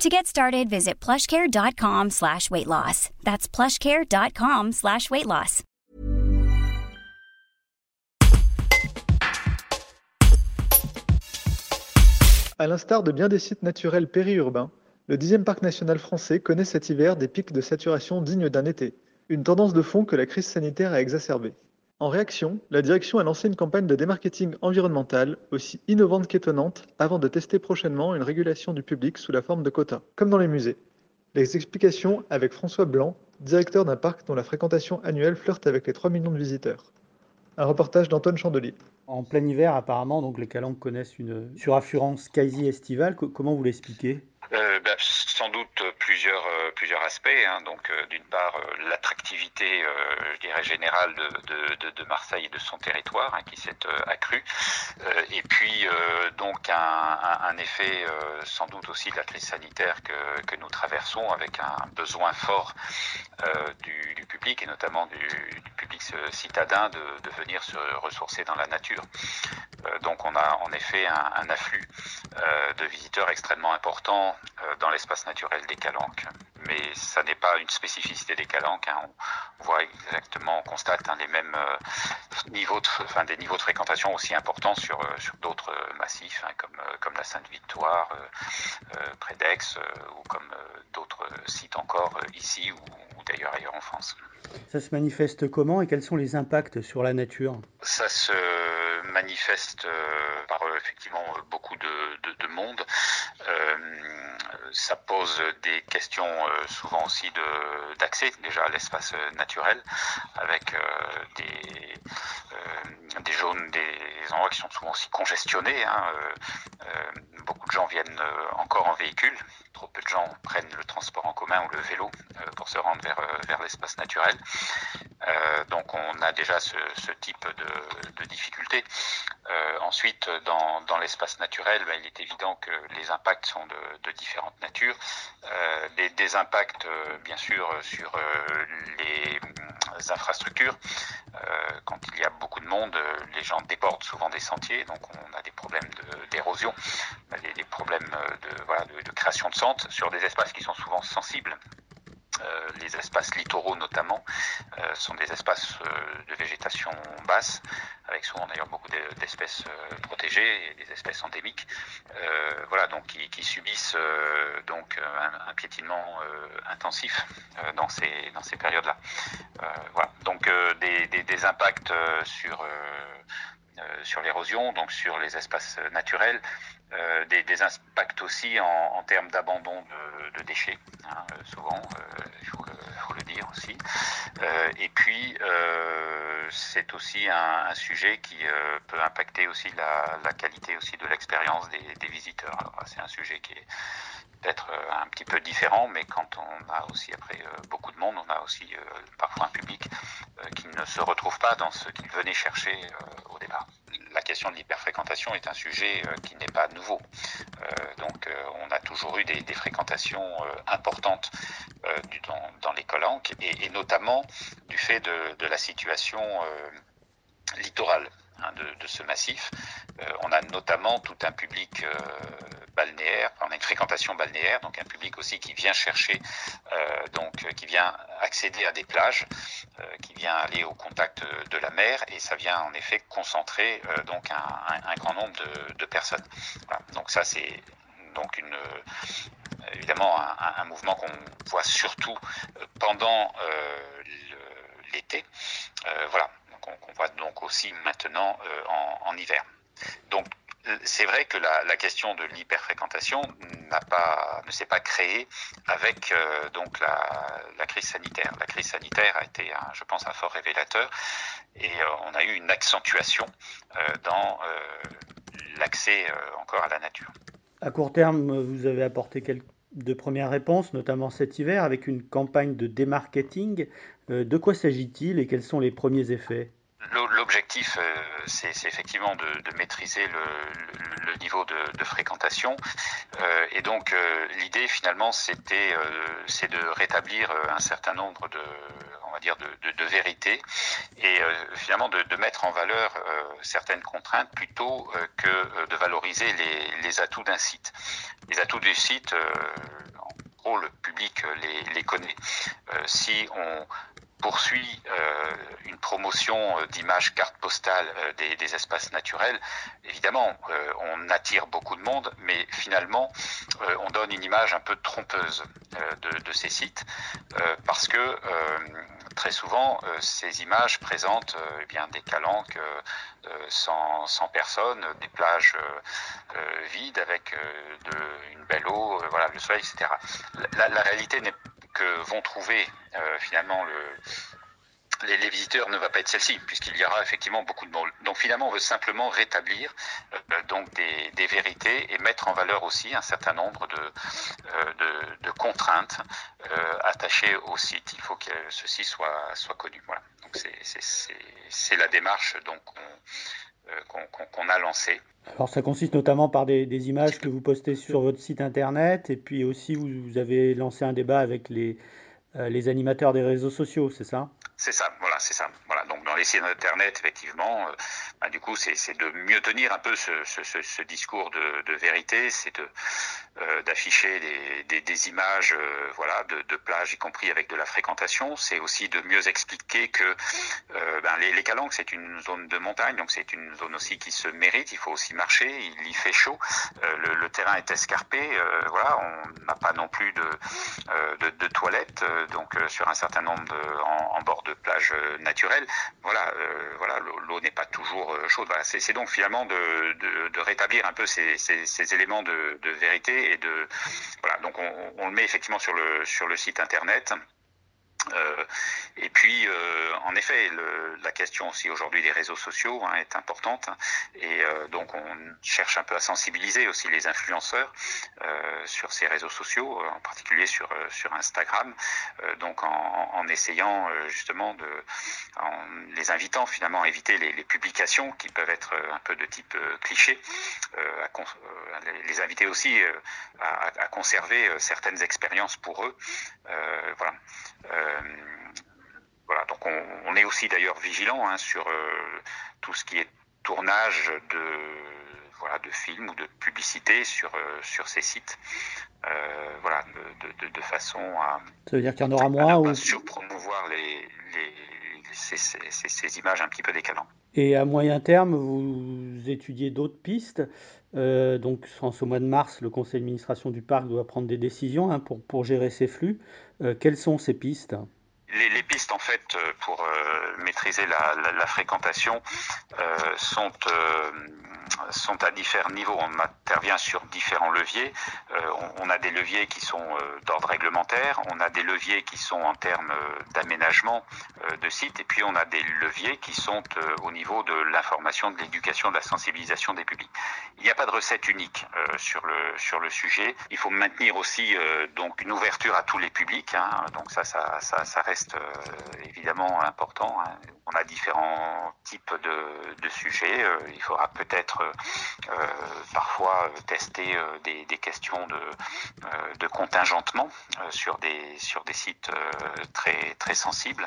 To get started, visit plushcare.com slash weight loss. That's plushcare.com slash weight loss. À l'instar de bien des sites naturels périurbains, le 10e parc national français connaît cet hiver des pics de saturation dignes d'un été, une tendance de fond que la crise sanitaire a exacerbée. En réaction, la direction a lancé une campagne de démarketing environnemental aussi innovante qu'étonnante avant de tester prochainement une régulation du public sous la forme de quotas, comme dans les musées. Les explications avec François Blanc, directeur d'un parc dont la fréquentation annuelle flirte avec les 3 millions de visiteurs. Un reportage d'Antoine Chandelier. En plein hiver, apparemment, donc les calanques connaissent une suraffurance quasi estivale. comment vous l'expliquez? Euh, bah, sans doute plusieurs euh, plusieurs aspects. Hein. Donc euh, d'une part l'attractivité, je dirais générale de, de, de, Marseille et de son territoire hein, qui s'est accrue. et puis donc un, un, effet sans doute aussi de la crise sanitaire que, que nous traversons avec un besoin fort du, du, public et notamment du public citadin de, venir se ressourcer dans la nature. donc on a en effet un, afflux de visiteurs extrêmement important euh, dans l'espace naturel des Calanques. Mais ça n'est pas une spécificité des Calanques. Hein. On, voit exactement, on constate hein, les mêmes euh, niveaux, de, enfin des niveaux de fréquentation aussi importants sur, euh, sur d'autres massifs, hein, comme, comme la Sainte-Victoire, près d'Aix, ou comme d'autres sites encore ici ou, ou d'ailleurs ailleurs en France. Ça se manifeste comment et quels sont les impacts sur la nature? Ça se manifeste par effectivement beaucoup de, de, de monde. Euh, ça pose des questions euh, souvent aussi d'accès déjà à l'espace naturel, avec euh, des, euh, des zones, des endroits qui sont souvent aussi congestionnés. Hein, beaucoup de gens viennent encore en véhicule, trop peu de gens prennent le transport en commun ou le vélo pour se rendre vers, vers l'espace naturel. Donc on a déjà ce, ce type de, de difficultés. ensuite, dans, dans l'espace naturel, ben, il est évident que les impacts sont de, de différentes natures. Euh, des, des, impacts, euh, bien sûr, sur euh, les infrastructures. quand il y a beaucoup de monde, les gens débordent souvent des sentiers, donc on a des problèmes d'érosion, des, des, problèmes de, voilà, de, création de centres sur des espaces qui sont souvent sensibles euh, les espaces littoraux notamment euh, sont des espaces euh, de végétation basse, avec souvent d'ailleurs beaucoup d'espèces protégées et des espèces endémiques, voilà donc qui, subissent donc un, piétinement intensif dans ces dans ces périodes-là. voilà donc des, impacts sur sur l'érosion, donc sur les espaces naturels, euh, des, impacts aussi en, termes d'abandon de, déchets, hein, souvent, euh, il faut, le dire aussi. Euh, et puis, euh, c'est aussi un, sujet qui euh, peut impacter aussi la, qualité aussi de l'expérience des, des, visiteurs. C'est un sujet qui est peut-être un petit peu différent, mais quand on a aussi après beaucoup de monde, on a aussi parfois un public qui ne se retrouve pas dans ce qu'il venait chercher au la question de l'hyperfréquentation est un sujet euh, qui n'est pas nouveau. Euh, donc euh, on a toujours eu des, fréquentations importantes dans, les colanques et, notamment du fait de, la situation littorale hein, de, ce massif. on a notamment tout un public balnéaire, on a une fréquentation balnéaire, donc un public aussi qui vient chercher, euh, donc qui vient accéder à des plages, euh, qui vient aller au contact de la mer, et ça vient en effet concentrer euh, donc un, grand nombre de, personnes. Donc ça c'est donc une évidemment un, mouvement qu'on voit surtout pendant l'été. voilà, qu'on qu voit donc aussi maintenant en, en hiver. Donc c'est vrai que la, question de l'hyperfréquentation ne s'est pas créée avec euh, donc la, crise sanitaire. La crise sanitaire a été, je pense, un fort révélateur et euh, on a eu une accentuation euh, dans l'accès encore à la nature. À court terme, vous avez apporté quelques de premières réponses, notamment cet hiver, avec une campagne de démarketing de quoi s'agit-il et quels sont les premiers effets? L'objectif, c'est effectivement de, maîtriser le, niveau de, fréquentation. et donc, l'idée, finalement, c'était c'est de rétablir un certain nombre de on va dire, de, de, vérité et euh, finalement de, mettre en valeur euh, certaines contraintes plutôt euh, que de valoriser les, les atouts d'un site. Les atouts du site, en gros, le public les, les connaît. si on poursuit euh, une promotion d'images cartes postales des, des, espaces naturels, évidemment, euh, on attire beaucoup de monde, mais finalement, euh, on donne une image un peu trompeuse de, de, ces sites, parce que très souvent, ces images présentent eh bien des calanques sans, sans, personne, des plages vides avec de, une belle eau, voilà, le soleil, etc. La, la réalité n'est vont trouver euh, finalement le, les, visiteurs ne va pas être celle-ci, puisqu'il y aura effectivement beaucoup de monde. Donc finalement, on veut simplement rétablir euh, donc des, vérités et mettre en valeur aussi un certain nombre de, euh, de, contraintes attachées au site. Il faut que ceci soit, soit connu. Voilà. Donc c'est la démarche donc euh, qu'on qu qu a lancée. Alors ça consiste notamment par des, des, images que vous postez sur votre site internet et puis aussi vous, vous avez lancé un débat avec les, euh, les animateurs des réseaux sociaux, c'est ça? C'est ça, voilà, c'est ça. Voilà, donc dans les sites internet, effectivement, euh, bah, du coup, c'est de mieux tenir un peu ce, discours de, vérité, c'est euh, d'afficher des, images, euh, voilà, de, plages, y compris avec de la fréquentation. C'est aussi de mieux expliquer que ben, les, Calanques, c'est une zone de montagne, donc c'est une zone aussi qui se mérite. Il faut aussi marcher. Il y fait chaud. Le, terrain est escarpé. Voilà, on n'a pas non plus de, toilettes, donc sur un certain nombre en, en bord de plage naturelle. Voilà, voilà, l'eau n'est pas toujours chaude. Voilà, c'est donc finalement de, rétablir un peu ces, éléments de, vérité et de voilà donc on, le met effectivement sur le site internet euh, et puis, euh, en effet, la question aussi aujourd'hui des réseaux sociaux hein, est importante, et euh, donc on cherche un peu à sensibiliser aussi les influenceurs sur ces réseaux sociaux, en particulier sur Instagram, donc en, essayant justement de, en les invitant finalement à éviter les, les, publications qui peuvent être un peu de type cliché, à, les inviter aussi à, à, conserver certaines expériences pour eux, voilà. Euh, voilà, donc on, on est aussi d'ailleurs vigilant hein, sur euh, tout ce qui est tournage de voilà de films ou de publicité sur euh, sur ces sites, euh, voilà, de, de, de, façon à. Ça veut dire qu'il y en aura moins ou surpromouvoir les, les ces, ces, ces, images un petit peu décalantes. Et à moyen terme, vous étudiez d'autres pistes. Euh, donc, en ce mois de mars, le conseil d'administration du parc doit prendre des décisions hein, pour, gérer ces flux. Euh, quelles sont ces pistes? Les, pistes, en fait, euh, pour euh, maîtriser la, fréquentation euh, sont à différents niveaux. On intervient sur différents leviers. On, a des leviers qui sont d'ordre réglementaire, on a des leviers qui sont en termes d'aménagement de sites, et puis on a des leviers qui sont au niveau de l'information, de l'éducation, de la sensibilisation des publics. Il n'y a pas de recette unique sur le sujet. Il faut maintenir aussi donc une ouverture à tous les publics. Hein. Donc ça, ça reste évidemment important. Hein. On a différents types de, de sujets. il faudra peut-être euh, parfois euh, tester euh, des, des, questions de, de contingentement sur des, sur des sites très, très sensibles.